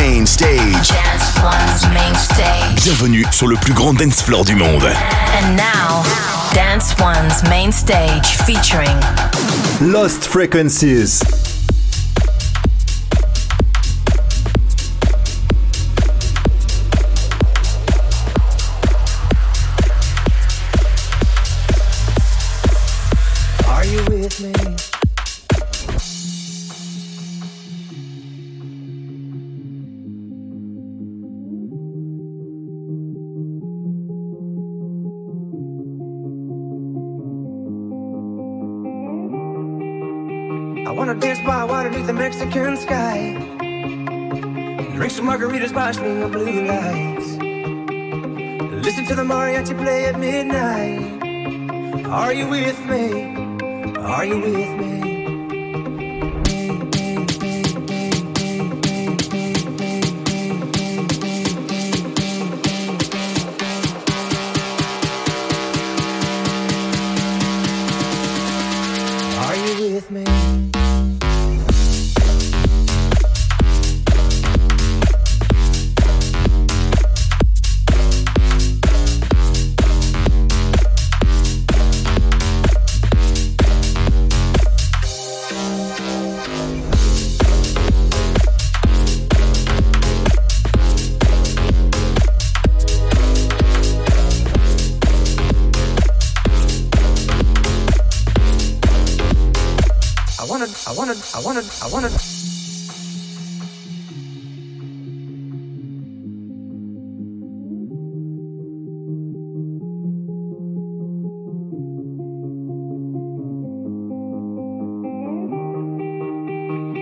main stage. Bienvenue sur le plus grand dance floor du monde. And now, Dance One's main stage featuring Lost Frequencies. You play at midnight. Are you with me? Are you with me?